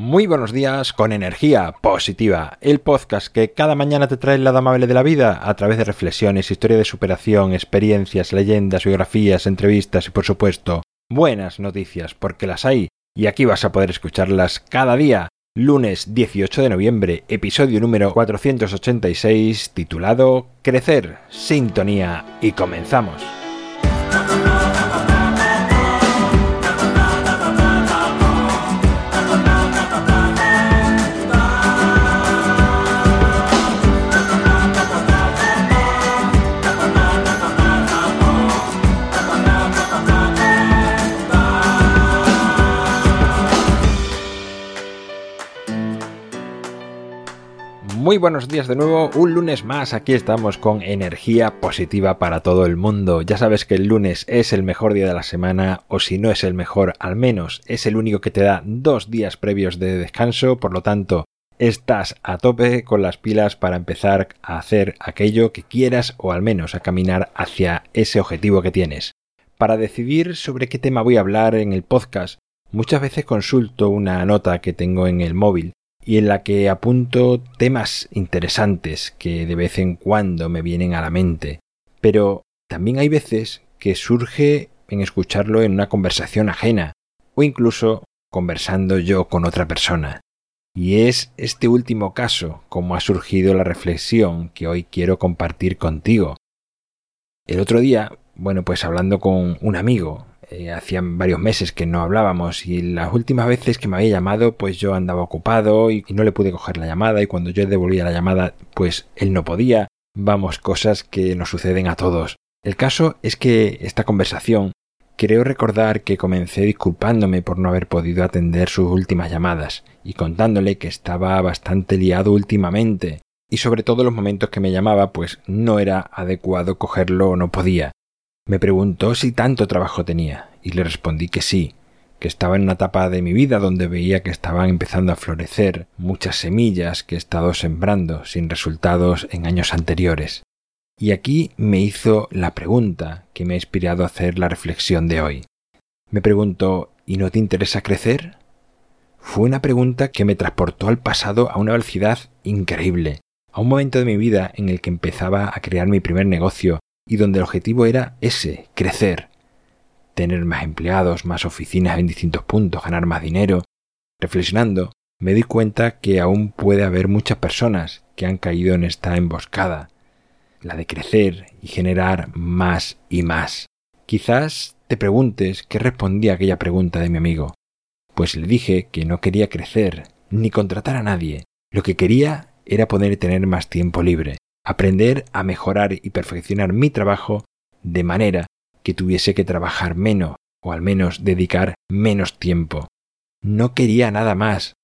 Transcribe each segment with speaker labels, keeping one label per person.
Speaker 1: Muy buenos días con energía positiva, el podcast que cada mañana te trae lado amable de la vida a través de reflexiones, historia de superación, experiencias, leyendas, biografías, entrevistas y por supuesto buenas noticias porque las hay y aquí vas a poder escucharlas cada día. Lunes 18 de noviembre, episodio número 486 titulado Crecer, Sintonía y comenzamos. Muy buenos días de nuevo, un lunes más, aquí estamos con energía positiva para todo el mundo. Ya sabes que el lunes es el mejor día de la semana, o si no es el mejor, al menos es el único que te da dos días previos de descanso, por lo tanto, estás a tope con las pilas para empezar a hacer aquello que quieras o al menos a caminar hacia ese objetivo que tienes. Para decidir sobre qué tema voy a hablar en el podcast, muchas veces consulto una nota que tengo en el móvil y en la que apunto temas interesantes que de vez en cuando me vienen a la mente. Pero también hay veces que surge en escucharlo en una conversación ajena o incluso conversando yo con otra persona. Y es este último caso como ha surgido la reflexión que hoy quiero compartir contigo. El otro día, bueno, pues hablando con un amigo, eh, hacían varios meses que no hablábamos y las últimas veces que me había llamado pues yo andaba ocupado y, no le pude coger la llamada y cuando yo devolvía la llamada pues él no podía. Vamos, cosas que nos suceden a todos. El caso es que esta conversación creo recordar que comencé disculpándome por no haber podido atender sus últimas llamadas y contándole que estaba bastante liado últimamente y sobre todo los momentos que me llamaba pues no era adecuado cogerlo o no podía. Me preguntó si tanto trabajo tenía, y le respondí que sí, que estaba en una etapa de mi vida donde veía que estaban empezando a florecer muchas semillas que he estado sembrando sin resultados en años anteriores. Y aquí me hizo la pregunta que me ha inspirado a hacer la reflexión de hoy. Me preguntó ¿Y no te interesa crecer? Fue una pregunta que me transportó al pasado a una velocidad increíble, a un momento de mi vida en el que empezaba a crear mi primer negocio y donde el objetivo era ese, crecer, tener más empleados, más oficinas en distintos puntos, ganar más dinero. Reflexionando, me di cuenta que aún puede haber muchas personas que han caído en esta emboscada, la de crecer y generar más y más. Quizás te preguntes qué respondí a aquella pregunta de mi amigo. Pues le dije que no quería crecer ni contratar a nadie. Lo que quería era poder tener más tiempo libre, aprender a mejorar y perfeccionar mi trabajo de manera que tuviese que trabajar menos o al menos dedicar menos tiempo. No quería nada más.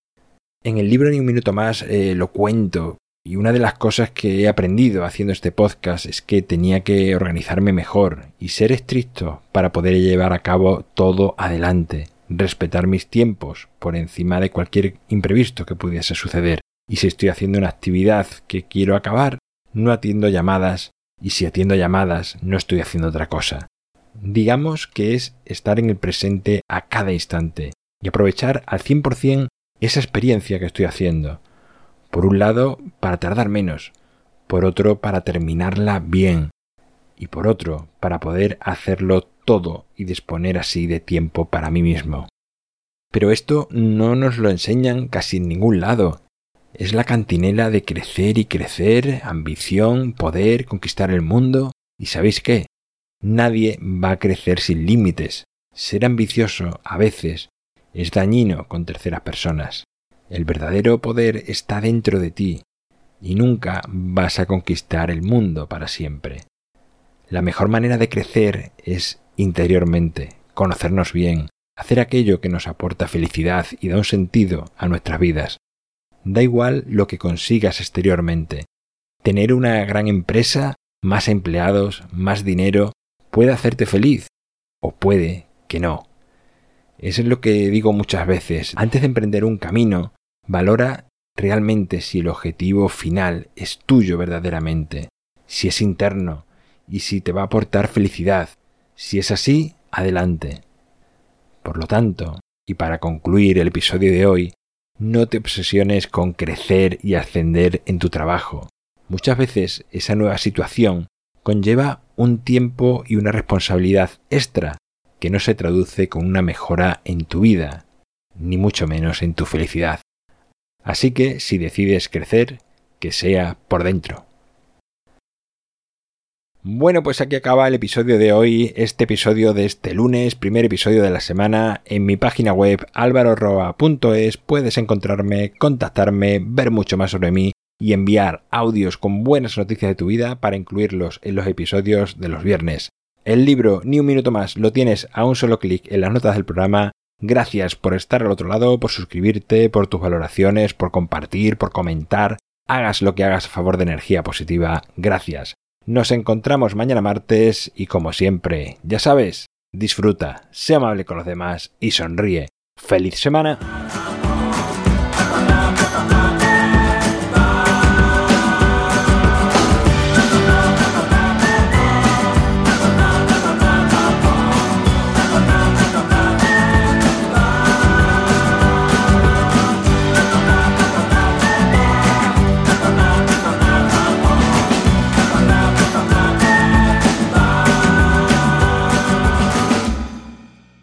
Speaker 1: En el libro Ni un minuto más eh, lo cuento y una de las cosas que he aprendido haciendo este podcast es que tenía que organizarme mejor y ser estricto para poder llevar a cabo todo adelante, respetar mis tiempos por encima de cualquier imprevisto que pudiese suceder. Y si estoy haciendo una actividad que quiero acabar, no atiendo llamadas y si atiendo llamadas no estoy haciendo otra cosa. Digamos que es estar en el presente a cada instante y aprovechar al 100% esa experiencia que estoy haciendo. Por un lado, para tardar menos, por otro, para terminarla bien, y por otro, para poder hacerlo todo y disponer así de tiempo para mí mismo. Pero esto no nos lo enseñan casi en ningún lado, es la cantinela de crecer y crecer, ambición, poder, conquistar el mundo. ¿Y sabéis qué? Nadie va a crecer sin límites. Ser ambicioso, a veces, es dañino con terceras personas. El verdadero poder está dentro de ti, y nunca vas a conquistar el mundo para siempre. La mejor manera de crecer es interiormente, conocernos bien, hacer aquello que nos aporta felicidad y da un sentido a nuestras vidas. Da igual lo que consigas exteriormente. Tener una gran empresa, más empleados, más dinero, puede hacerte feliz o puede que no. Eso es lo que digo muchas veces. Antes de emprender un camino, valora realmente si el objetivo final es tuyo verdaderamente, si es interno y si te va a aportar felicidad. Si es así, adelante. Por lo tanto, y para concluir el episodio de hoy, no te obsesiones con crecer y ascender en tu trabajo. Muchas veces esa nueva situación conlleva un tiempo y una responsabilidad extra que no se traduce con una mejora en tu vida, ni mucho menos en tu felicidad. Así que si decides crecer, que sea por dentro. Bueno, pues aquí acaba el episodio de hoy, este episodio de este lunes, primer episodio de la semana. En mi página web alvaroroa.es puedes encontrarme, contactarme, ver mucho más sobre mí y enviar audios con buenas noticias de tu vida para incluirlos en los episodios de los viernes. El libro Ni un minuto más lo tienes a un solo clic en las notas del programa. Gracias por estar al otro lado, por suscribirte, por tus valoraciones, por compartir, por comentar. Hagas lo que hagas a favor de energía positiva. Gracias. Nos encontramos mañana martes y como siempre, ya sabes, disfruta, sé amable con los demás y sonríe. ¡Feliz semana!